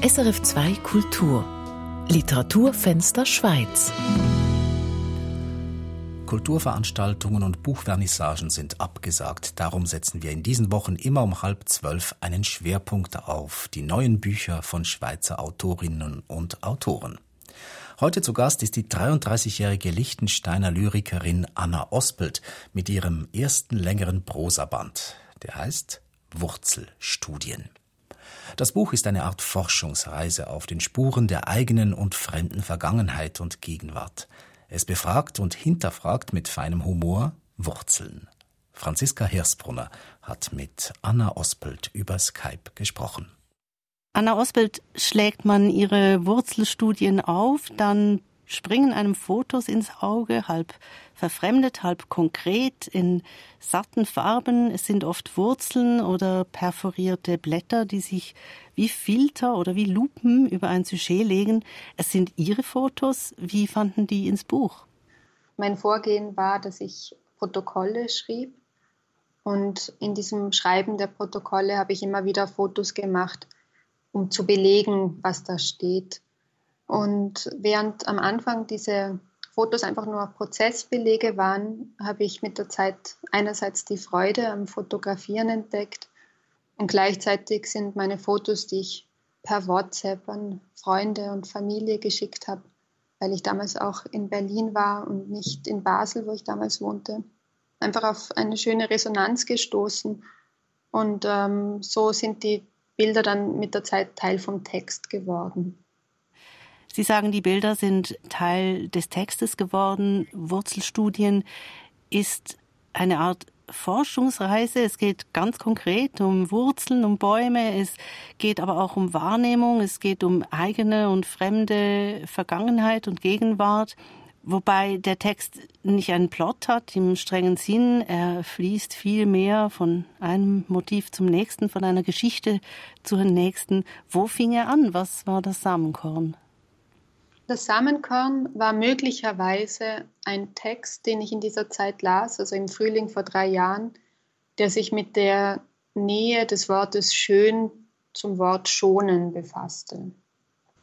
SRF 2 Kultur Literaturfenster Schweiz Kulturveranstaltungen und Buchvernissagen sind abgesagt. Darum setzen wir in diesen Wochen immer um halb zwölf einen Schwerpunkt auf die neuen Bücher von Schweizer Autorinnen und Autoren. Heute zu Gast ist die 33-jährige Liechtensteiner Lyrikerin Anna Ospelt mit ihrem ersten längeren Prosaband. Der heißt Wurzelstudien. Das Buch ist eine Art Forschungsreise auf den Spuren der eigenen und fremden Vergangenheit und Gegenwart. Es befragt und hinterfragt mit feinem Humor Wurzeln. Franziska Hirsbrunner hat mit Anna Ospelt über Skype gesprochen. Anna Ospelt, schlägt man ihre Wurzelstudien auf, dann springen einem Fotos ins Auge, halb verfremdet, halb konkret, in satten Farben. Es sind oft Wurzeln oder perforierte Blätter, die sich wie Filter oder wie Lupen über ein Sujet legen. Es sind Ihre Fotos. Wie fanden die ins Buch? Mein Vorgehen war, dass ich Protokolle schrieb. Und in diesem Schreiben der Protokolle habe ich immer wieder Fotos gemacht, um zu belegen, was da steht. Und während am Anfang diese Fotos einfach nur Prozessbelege waren, habe ich mit der Zeit einerseits die Freude am Fotografieren entdeckt und gleichzeitig sind meine Fotos, die ich per WhatsApp an Freunde und Familie geschickt habe, weil ich damals auch in Berlin war und nicht in Basel, wo ich damals wohnte, einfach auf eine schöne Resonanz gestoßen. Und ähm, so sind die Bilder dann mit der Zeit Teil vom Text geworden. Sie sagen, die Bilder sind Teil des Textes geworden. Wurzelstudien ist eine Art Forschungsreise. Es geht ganz konkret um Wurzeln, um Bäume. Es geht aber auch um Wahrnehmung. Es geht um eigene und fremde Vergangenheit und Gegenwart. Wobei der Text nicht einen Plot hat im strengen Sinn. Er fließt viel mehr von einem Motiv zum nächsten, von einer Geschichte zur nächsten. Wo fing er an? Was war das Samenkorn? Das Samenkorn war möglicherweise ein Text, den ich in dieser Zeit las, also im Frühling vor drei Jahren, der sich mit der Nähe des Wortes schön zum Wort schonen befasste.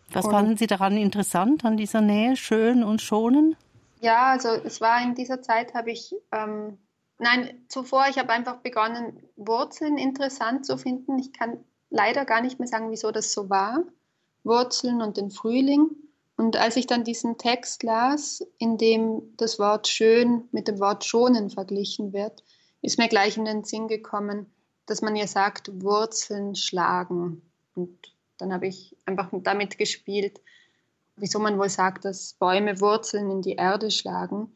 Was und, fanden Sie daran interessant, an dieser Nähe, schön und schonen? Ja, also es war in dieser Zeit, habe ich, ähm, nein, zuvor, ich habe einfach begonnen, Wurzeln interessant zu finden. Ich kann leider gar nicht mehr sagen, wieso das so war. Wurzeln und den Frühling. Und als ich dann diesen Text las, in dem das Wort schön mit dem Wort schonen verglichen wird, ist mir gleich in den Sinn gekommen, dass man ja sagt, Wurzeln schlagen. Und dann habe ich einfach damit gespielt, wieso man wohl sagt, dass Bäume Wurzeln in die Erde schlagen.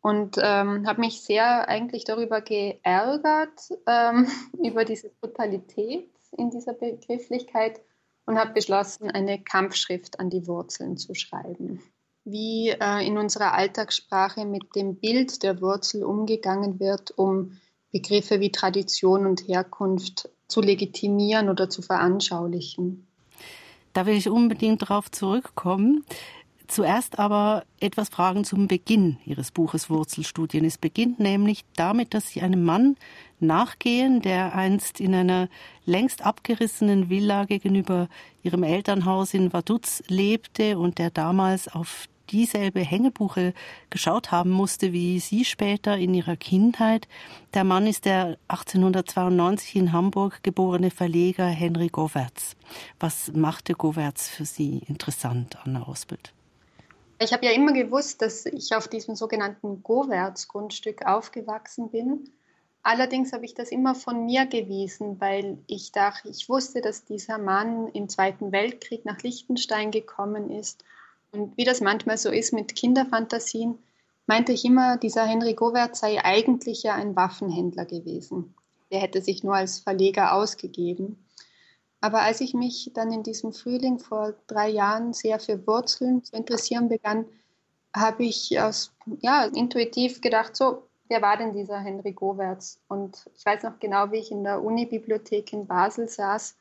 Und ähm, habe mich sehr eigentlich darüber geärgert, ähm, über diese Brutalität in dieser Begrifflichkeit und habe beschlossen, eine Kampfschrift an die Wurzeln zu schreiben. Wie äh, in unserer Alltagssprache mit dem Bild der Wurzel umgegangen wird, um Begriffe wie Tradition und Herkunft zu legitimieren oder zu veranschaulichen. Da will ich unbedingt darauf zurückkommen. Zuerst aber etwas Fragen zum Beginn Ihres Buches Wurzelstudien. Es beginnt nämlich damit, dass Sie einem Mann nachgehen, der einst in einer längst abgerissenen Villa gegenüber Ihrem Elternhaus in Vaduz lebte und der damals auf dieselbe Hängebuche geschaut haben musste wie Sie später in Ihrer Kindheit. Der Mann ist der 1892 in Hamburg geborene Verleger Henry Gowertz. Was machte Gowertz für Sie interessant, Anna Osbild? Ich habe ja immer gewusst, dass ich auf diesem sogenannten Gowerts-Grundstück aufgewachsen bin. Allerdings habe ich das immer von mir gewiesen, weil ich dachte, ich wusste, dass dieser Mann im Zweiten Weltkrieg nach Liechtenstein gekommen ist. Und wie das manchmal so ist mit Kinderfantasien, meinte ich immer, dieser Henry Govert sei eigentlich ja ein Waffenhändler gewesen. Der hätte sich nur als Verleger ausgegeben. Aber als ich mich dann in diesem Frühling vor drei Jahren sehr für Wurzeln zu interessieren begann, habe ich aus, ja, intuitiv gedacht, so, wer war denn dieser Henry Gowertz? Und ich weiß noch genau, wie ich in der Unibibliothek in Basel saß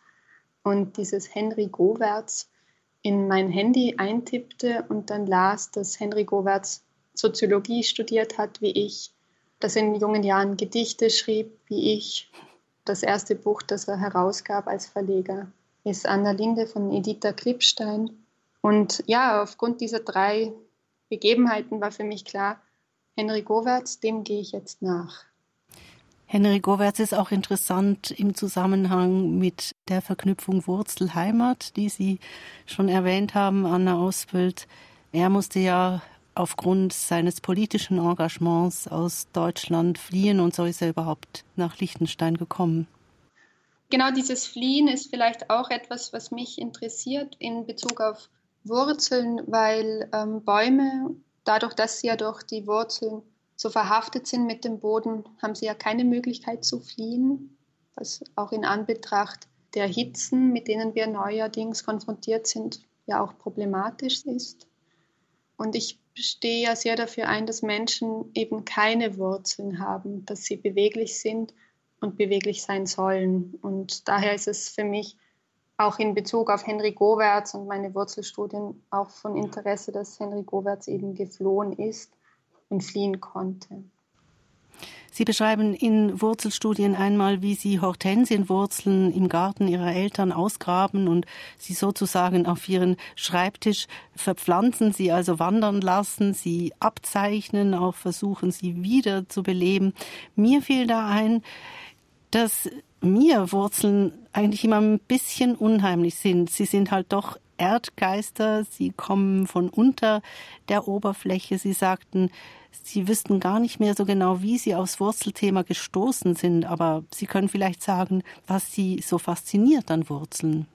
und dieses Henry Gowertz in mein Handy eintippte und dann las, dass Henry Gowertz Soziologie studiert hat, wie ich, dass er in jungen Jahren Gedichte schrieb, wie ich, das erste Buch, das er herausgab als Verleger, ist Anna Linde von Editha Krippstein. Und ja, aufgrund dieser drei Begebenheiten war für mich klar, Henry Gowertz, dem gehe ich jetzt nach. Henry Gowertz ist auch interessant im Zusammenhang mit der Verknüpfung Wurzel-Heimat, die Sie schon erwähnt haben, Anna Ausbild. Er musste ja aufgrund seines politischen Engagements aus Deutschland fliehen und so ist er überhaupt nach Liechtenstein gekommen. Genau dieses Fliehen ist vielleicht auch etwas, was mich interessiert in Bezug auf Wurzeln, weil ähm, Bäume, dadurch, dass sie ja durch die Wurzeln so verhaftet sind mit dem Boden, haben sie ja keine Möglichkeit zu fliehen, was auch in Anbetracht der Hitzen, mit denen wir neuerdings konfrontiert sind, ja auch problematisch ist. Und ich stehe ja sehr dafür ein, dass Menschen eben keine Wurzeln haben, dass sie beweglich sind und beweglich sein sollen. Und daher ist es für mich auch in Bezug auf Henry Gowertz und meine Wurzelstudien auch von Interesse, dass Henry Gowertz eben geflohen ist und fliehen konnte. Sie beschreiben in Wurzelstudien einmal, wie Sie Hortensienwurzeln im Garten Ihrer Eltern ausgraben und sie sozusagen auf Ihren Schreibtisch verpflanzen, sie also wandern lassen, sie abzeichnen, auch versuchen, sie wieder zu beleben. Mir fiel da ein, dass mir Wurzeln eigentlich immer ein bisschen unheimlich sind. Sie sind halt doch Erdgeister, sie kommen von unter der Oberfläche. Sie sagten, Sie wüssten gar nicht mehr so genau, wie Sie aufs Wurzelthema gestoßen sind, aber Sie können vielleicht sagen, was Sie so fasziniert an Wurzeln.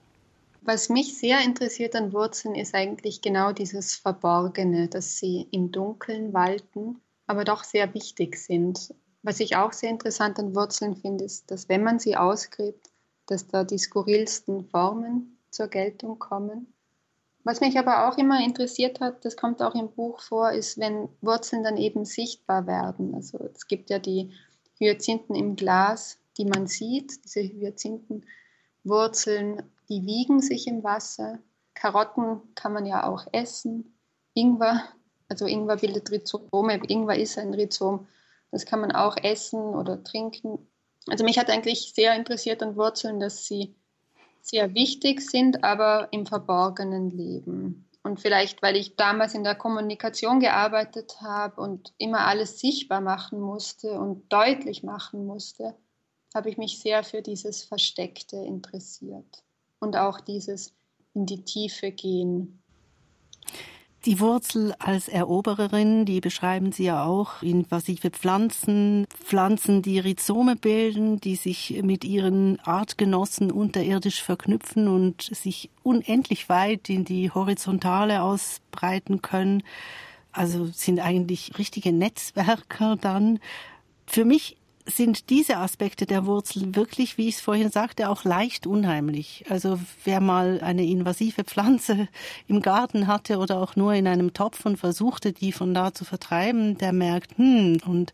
Was mich sehr interessiert an Wurzeln ist eigentlich genau dieses Verborgene, dass sie im Dunkeln walten, aber doch sehr wichtig sind. Was ich auch sehr interessant an Wurzeln finde, ist, dass wenn man sie ausgräbt, dass da die skurrilsten Formen zur Geltung kommen. Was mich aber auch immer interessiert hat, das kommt auch im Buch vor, ist, wenn Wurzeln dann eben sichtbar werden. Also es gibt ja die Hyazinthen im Glas, die man sieht, diese Hyazinthenwurzeln, die wiegen sich im Wasser. Karotten kann man ja auch essen. Ingwer, also Ingwer bildet Rhizome, Ingwer ist ein Rhizom, das kann man auch essen oder trinken. Also mich hat eigentlich sehr interessiert an Wurzeln, dass sie sehr wichtig sind, aber im Verborgenen leben. Und vielleicht, weil ich damals in der Kommunikation gearbeitet habe und immer alles sichtbar machen musste und deutlich machen musste, habe ich mich sehr für dieses Versteckte interessiert und auch dieses in die Tiefe gehen. Die Wurzel als Erobererin, die beschreiben Sie ja auch, invasive Pflanzen, Pflanzen, die Rhizome bilden, die sich mit ihren Artgenossen unterirdisch verknüpfen und sich unendlich weit in die Horizontale ausbreiten können. Also sind eigentlich richtige Netzwerker dann. Für mich sind diese Aspekte der Wurzel wirklich, wie ich es vorhin sagte, auch leicht unheimlich. Also wer mal eine invasive Pflanze im Garten hatte oder auch nur in einem Topf und versuchte, die von da zu vertreiben, der merkt, hm, und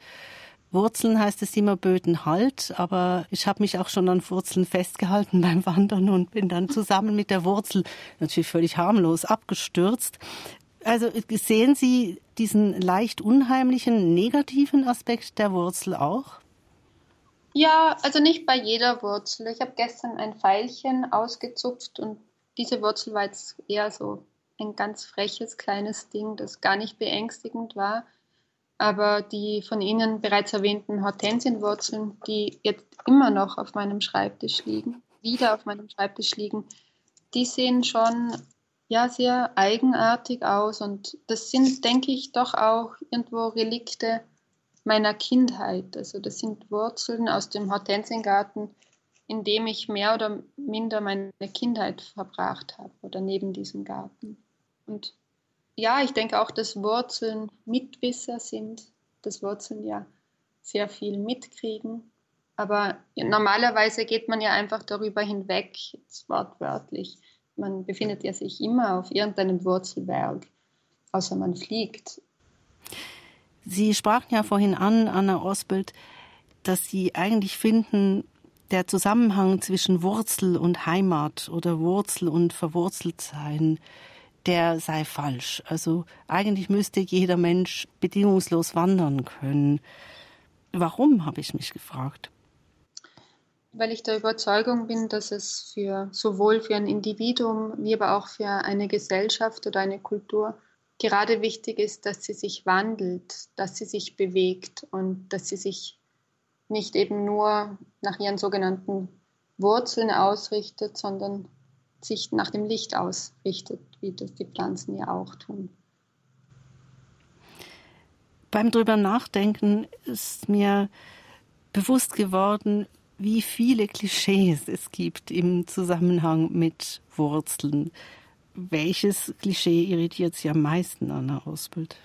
Wurzeln heißt es immer Böden halt, aber ich habe mich auch schon an Wurzeln festgehalten beim Wandern und bin dann zusammen mit der Wurzel natürlich völlig harmlos abgestürzt. Also sehen Sie diesen leicht unheimlichen negativen Aspekt der Wurzel auch? Ja, also nicht bei jeder Wurzel. Ich habe gestern ein Pfeilchen ausgezupft und diese Wurzel war jetzt eher so ein ganz freches kleines Ding, das gar nicht beängstigend war. Aber die von Ihnen bereits erwähnten Hortensienwurzeln, die jetzt immer noch auf meinem Schreibtisch liegen, wieder auf meinem Schreibtisch liegen, die sehen schon ja sehr eigenartig aus und das sind, denke ich, doch auch irgendwo Relikte meiner Kindheit. Also das sind Wurzeln aus dem Hortensiengarten, in dem ich mehr oder minder meine Kindheit verbracht habe oder neben diesem Garten. Und ja, ich denke auch, dass Wurzeln Mitwisser sind, dass Wurzeln ja sehr viel mitkriegen. Aber normalerweise geht man ja einfach darüber hinweg, jetzt wortwörtlich. Man befindet ja sich immer auf irgendeinem Wurzelberg, außer man fliegt. Sie sprachen ja vorhin an, Anna Osbild, dass Sie eigentlich finden, der Zusammenhang zwischen Wurzel und Heimat oder Wurzel und Verwurzeltsein, der sei falsch. Also eigentlich müsste jeder Mensch bedingungslos wandern können. Warum, habe ich mich gefragt. weil ich der Überzeugung bin, dass es für sowohl für ein Individuum wie aber auch für eine Gesellschaft oder eine Kultur gerade wichtig ist, dass sie sich wandelt, dass sie sich bewegt und dass sie sich nicht eben nur nach ihren sogenannten Wurzeln ausrichtet, sondern sich nach dem Licht ausrichtet, wie das die Pflanzen ja auch tun. Beim drüber nachdenken ist mir bewusst geworden, wie viele Klischees es gibt im Zusammenhang mit Wurzeln. Welches Klischee irritiert Sie am meisten, Anna Ausbild?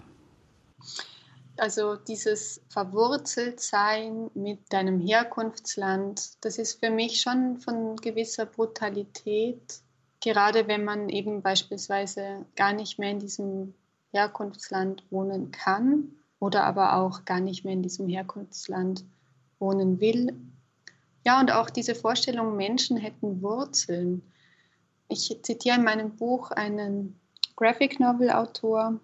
Also dieses Verwurzeltsein mit deinem Herkunftsland, das ist für mich schon von gewisser Brutalität, gerade wenn man eben beispielsweise gar nicht mehr in diesem Herkunftsland wohnen kann oder aber auch gar nicht mehr in diesem Herkunftsland wohnen will. Ja, und auch diese Vorstellung, Menschen hätten Wurzeln. Ich zitiere in meinem Buch einen Graphic Novel Autor,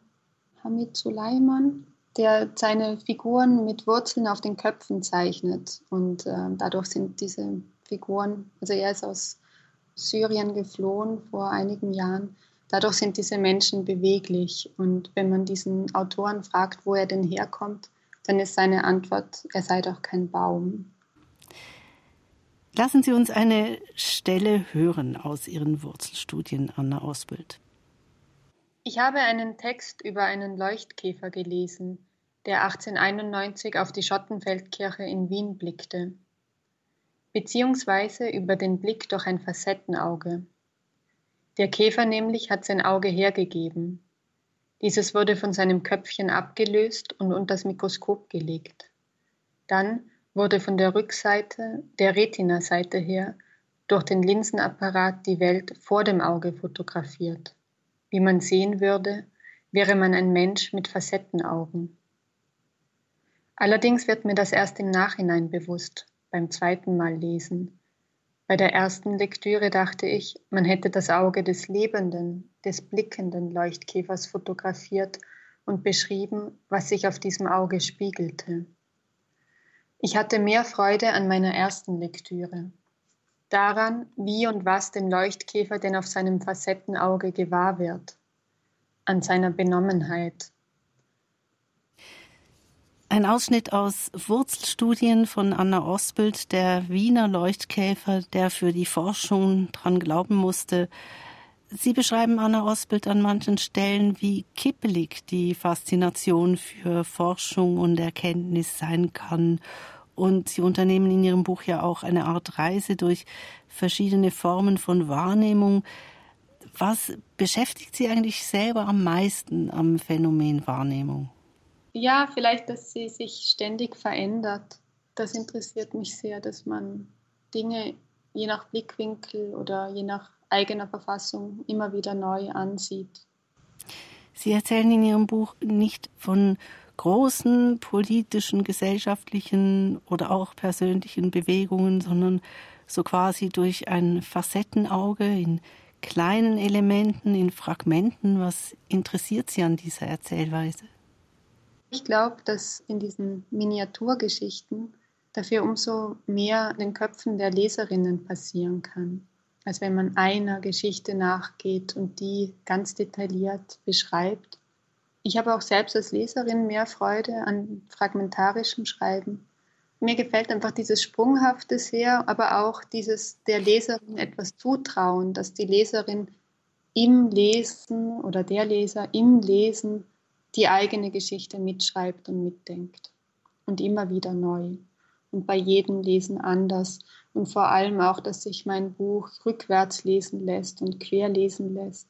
Hamid Suleiman, der seine Figuren mit Wurzeln auf den Köpfen zeichnet. Und äh, dadurch sind diese Figuren, also er ist aus Syrien geflohen vor einigen Jahren, dadurch sind diese Menschen beweglich. Und wenn man diesen Autoren fragt, wo er denn herkommt, dann ist seine Antwort, er sei doch kein Baum. Lassen Sie uns eine Stelle hören aus Ihren Wurzelstudien, Anna Ausbild. Ich habe einen Text über einen Leuchtkäfer gelesen, der 1891 auf die Schottenfeldkirche in Wien blickte, beziehungsweise über den Blick durch ein Facettenauge. Der Käfer nämlich hat sein Auge hergegeben, dieses wurde von seinem Köpfchen abgelöst und unter das Mikroskop gelegt. Dann wurde von der Rückseite, der Retina-Seite her, durch den Linsenapparat die Welt vor dem Auge fotografiert. Wie man sehen würde, wäre man ein Mensch mit Facettenaugen. Allerdings wird mir das erst im Nachhinein bewusst, beim zweiten Mal lesen, bei der ersten Lektüre dachte ich, man hätte das Auge des lebenden, des blickenden Leuchtkäfers fotografiert und beschrieben, was sich auf diesem Auge spiegelte. Ich hatte mehr Freude an meiner ersten Lektüre, daran, wie und was dem Leuchtkäfer denn auf seinem Facettenauge gewahr wird, an seiner Benommenheit, ein Ausschnitt aus Wurzelstudien von Anna Osbild, der Wiener Leuchtkäfer, der für die Forschung dran glauben musste. Sie beschreiben Anna Osbild an manchen Stellen, wie kippelig die Faszination für Forschung und Erkenntnis sein kann. Und Sie unternehmen in Ihrem Buch ja auch eine Art Reise durch verschiedene Formen von Wahrnehmung. Was beschäftigt Sie eigentlich selber am meisten am Phänomen Wahrnehmung? Ja, vielleicht, dass sie sich ständig verändert. Das interessiert mich sehr, dass man Dinge je nach Blickwinkel oder je nach eigener Verfassung immer wieder neu ansieht. Sie erzählen in Ihrem Buch nicht von großen politischen, gesellschaftlichen oder auch persönlichen Bewegungen, sondern so quasi durch ein Facettenauge in kleinen Elementen, in Fragmenten. Was interessiert Sie an dieser Erzählweise? Ich glaube, dass in diesen Miniaturgeschichten dafür umso mehr den Köpfen der Leserinnen passieren kann, als wenn man einer Geschichte nachgeht und die ganz detailliert beschreibt. Ich habe auch selbst als Leserin mehr Freude an fragmentarischem Schreiben. Mir gefällt einfach dieses Sprunghafte sehr, aber auch dieses der Leserin etwas zutrauen, dass die Leserin im Lesen oder der Leser im Lesen die eigene Geschichte mitschreibt und mitdenkt. Und immer wieder neu. Und bei jedem Lesen anders. Und vor allem auch, dass sich mein Buch rückwärts lesen lässt und quer lesen lässt.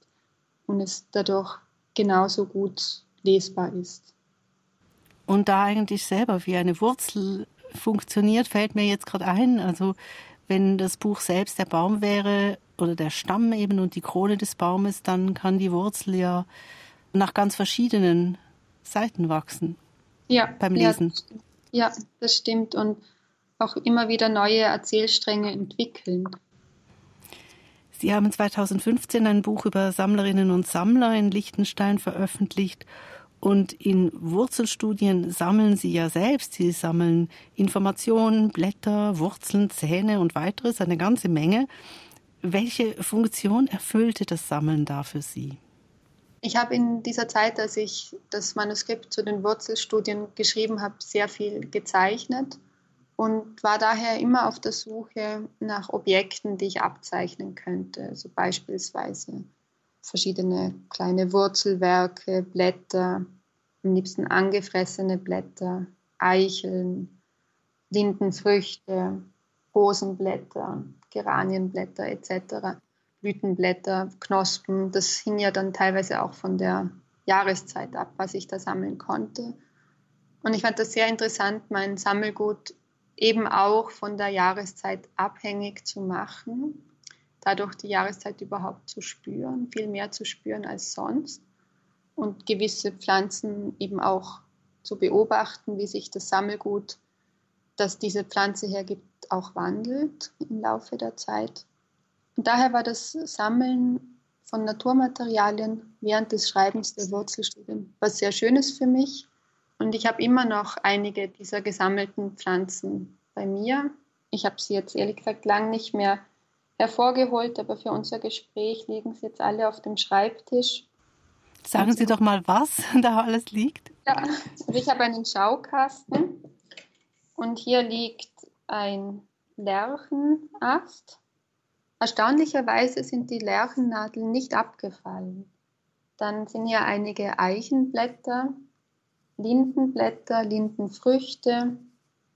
Und es dadurch genauso gut lesbar ist. Und da eigentlich selber wie eine Wurzel funktioniert, fällt mir jetzt gerade ein. Also wenn das Buch selbst der Baum wäre oder der Stamm eben und die Krone des Baumes, dann kann die Wurzel ja nach ganz verschiedenen Seiten wachsen. Ja. Beim Lesen. Ja, ja, das stimmt. Und auch immer wieder neue Erzählstränge entwickeln. Sie haben 2015 ein Buch über Sammlerinnen und Sammler in Liechtenstein veröffentlicht Und in Wurzelstudien sammeln Sie ja selbst. Sie sammeln Informationen, Blätter, Wurzeln, Zähne und weiteres, eine ganze Menge. Welche Funktion erfüllte das Sammeln da für Sie? Ich habe in dieser Zeit, als ich das Manuskript zu den Wurzelstudien geschrieben habe, sehr viel gezeichnet und war daher immer auf der Suche nach Objekten, die ich abzeichnen könnte. Also beispielsweise verschiedene kleine Wurzelwerke, Blätter, am liebsten angefressene Blätter, Eicheln, Lindenfrüchte, Rosenblätter, Geranienblätter etc., Blütenblätter, Knospen. Das hing ja dann teilweise auch von der Jahreszeit ab, was ich da sammeln konnte. Und ich fand das sehr interessant, mein Sammelgut eben auch von der Jahreszeit abhängig zu machen dadurch die Jahreszeit überhaupt zu spüren, viel mehr zu spüren als sonst und gewisse Pflanzen eben auch zu beobachten, wie sich das Sammelgut, das diese Pflanze hergibt, auch wandelt im Laufe der Zeit. Und daher war das Sammeln von Naturmaterialien während des Schreibens der Wurzelstudien was sehr Schönes für mich. Und ich habe immer noch einige dieser gesammelten Pflanzen bei mir. Ich habe sie jetzt ehrlich gesagt lang nicht mehr hervorgeholt, aber für unser Gespräch liegen sie jetzt alle auf dem Schreibtisch. Sagen Sie doch mal, was da alles liegt. Ja, also ich habe einen Schaukasten und hier liegt ein Lärchenast. Erstaunlicherweise sind die Lärchennadeln nicht abgefallen. Dann sind hier einige Eichenblätter, Lindenblätter, Lindenfrüchte.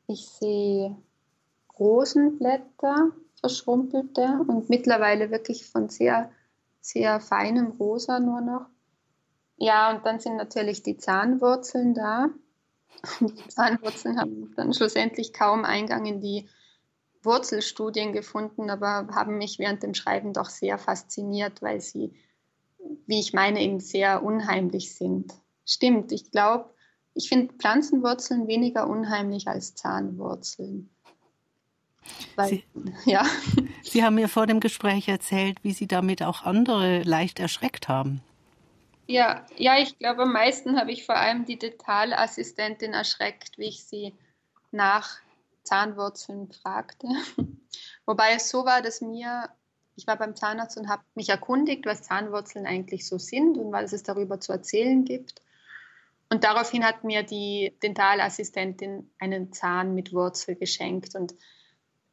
Ich sehe Rosenblätter, verschrumpelte und mittlerweile wirklich von sehr, sehr feinem Rosa nur noch. Ja, und dann sind natürlich die Zahnwurzeln da. Die Zahnwurzeln haben dann schlussendlich kaum Eingang in die Wurzelstudien gefunden, aber haben mich während dem Schreiben doch sehr fasziniert, weil sie, wie ich meine, eben sehr unheimlich sind. Stimmt, ich glaube, ich finde Pflanzenwurzeln weniger unheimlich als Zahnwurzeln. Weil, Sie, ja. Sie haben mir vor dem Gespräch erzählt, wie Sie damit auch andere leicht erschreckt haben. Ja, ja, ich glaube, am meisten habe ich vor allem die Detailassistentin erschreckt, wie ich sie nach Zahnwurzeln fragte. Wobei es so war, dass mir, ich war beim Zahnarzt und habe mich erkundigt, was Zahnwurzeln eigentlich so sind und was es darüber zu erzählen gibt. Und daraufhin hat mir die Dentalassistentin einen Zahn mit Wurzel geschenkt. Und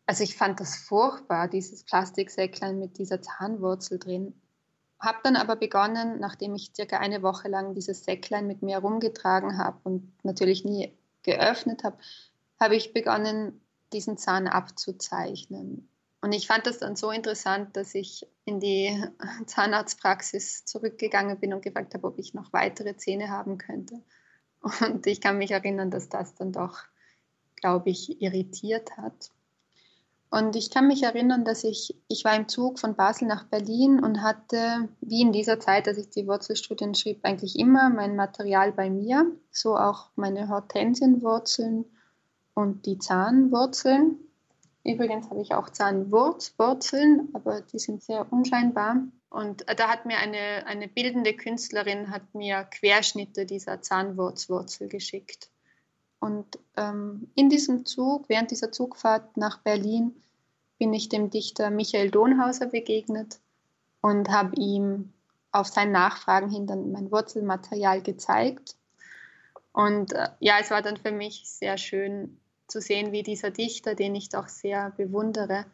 also ich fand das furchtbar, dieses Plastiksäcklein mit dieser Zahnwurzel drin. Habe dann aber begonnen, nachdem ich circa eine Woche lang dieses Säcklein mit mir herumgetragen habe und natürlich nie geöffnet habe, habe ich begonnen, diesen Zahn abzuzeichnen. Und ich fand das dann so interessant, dass ich in die Zahnarztpraxis zurückgegangen bin und gefragt habe, ob ich noch weitere Zähne haben könnte. Und ich kann mich erinnern, dass das dann doch, glaube ich, irritiert hat. Und ich kann mich erinnern, dass ich, ich war im Zug von Basel nach Berlin und hatte, wie in dieser Zeit, als ich die Wurzelstudien schrieb, eigentlich immer mein Material bei mir, so auch meine Hortensienwurzeln und die Zahnwurzeln. Übrigens habe ich auch Zahnwurzwurzeln, aber die sind sehr unscheinbar. Und da hat mir eine, eine bildende Künstlerin hat mir Querschnitte dieser Zahnwurzwurzel geschickt. Und ähm, in diesem Zug, während dieser Zugfahrt nach Berlin, bin ich dem Dichter Michael Donhauser begegnet und habe ihm auf sein Nachfragen hin dann mein Wurzelmaterial gezeigt. Und äh, ja, es war dann für mich sehr schön zu sehen, wie dieser Dichter, den ich doch sehr bewundere,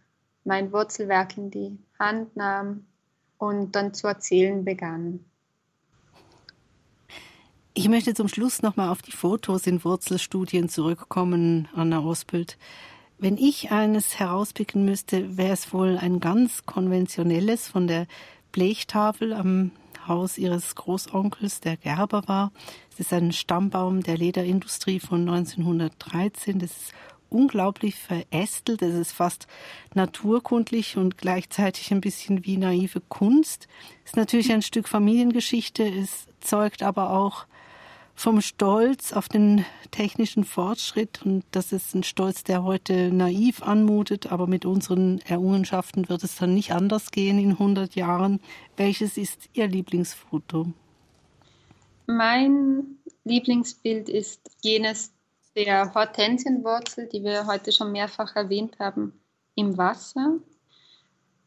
mein Wurzelwerk in die Hand nahm und dann zu erzählen begann. Ich möchte zum Schluss nochmal auf die Fotos in Wurzelstudien zurückkommen, Anna Ospelt. Wenn ich eines herauspicken müsste, wäre es wohl ein ganz konventionelles von der Blechtafel am Haus ihres Großonkels, der Gerber war. Es ist ein Stammbaum der Lederindustrie von 1913. Das ist unglaublich verästelt. Es ist fast naturkundlich und gleichzeitig ein bisschen wie naive Kunst. Es ist natürlich ein Stück Familiengeschichte. Es zeugt aber auch vom Stolz auf den technischen Fortschritt und das ist ein Stolz, der heute naiv anmutet, aber mit unseren Errungenschaften wird es dann nicht anders gehen in 100 Jahren. Welches ist Ihr Lieblingsfoto? Mein Lieblingsbild ist jenes der Hortensienwurzel, die wir heute schon mehrfach erwähnt haben, im Wasser.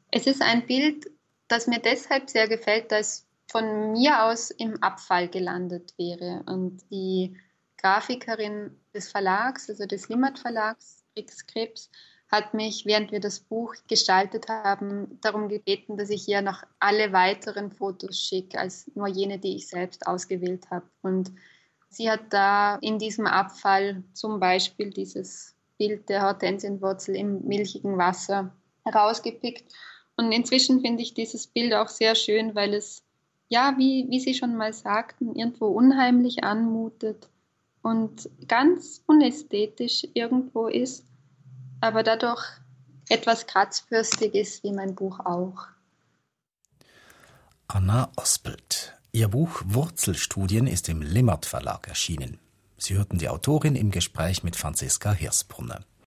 Es ist ein Bild, das mir deshalb sehr gefällt, da es von mir aus im Abfall gelandet wäre. Und die Grafikerin des Verlags, also des Limmat Verlags, Rix Krebs, hat mich, während wir das Buch gestaltet haben, darum gebeten, dass ich ihr noch alle weiteren Fotos schicke, als nur jene, die ich selbst ausgewählt habe. Und sie hat da in diesem Abfall zum Beispiel dieses Bild der Hortensienwurzel im milchigen Wasser herausgepickt. Und inzwischen finde ich dieses Bild auch sehr schön, weil es, ja, wie, wie Sie schon mal sagten, irgendwo unheimlich anmutet und ganz unästhetisch irgendwo ist aber dadurch etwas kratzbürstig ist, wie mein Buch auch. Anna Ospelt. Ihr Buch Wurzelstudien ist im Limmert Verlag erschienen. Sie hörten die Autorin im Gespräch mit Franziska Hirsbrunner.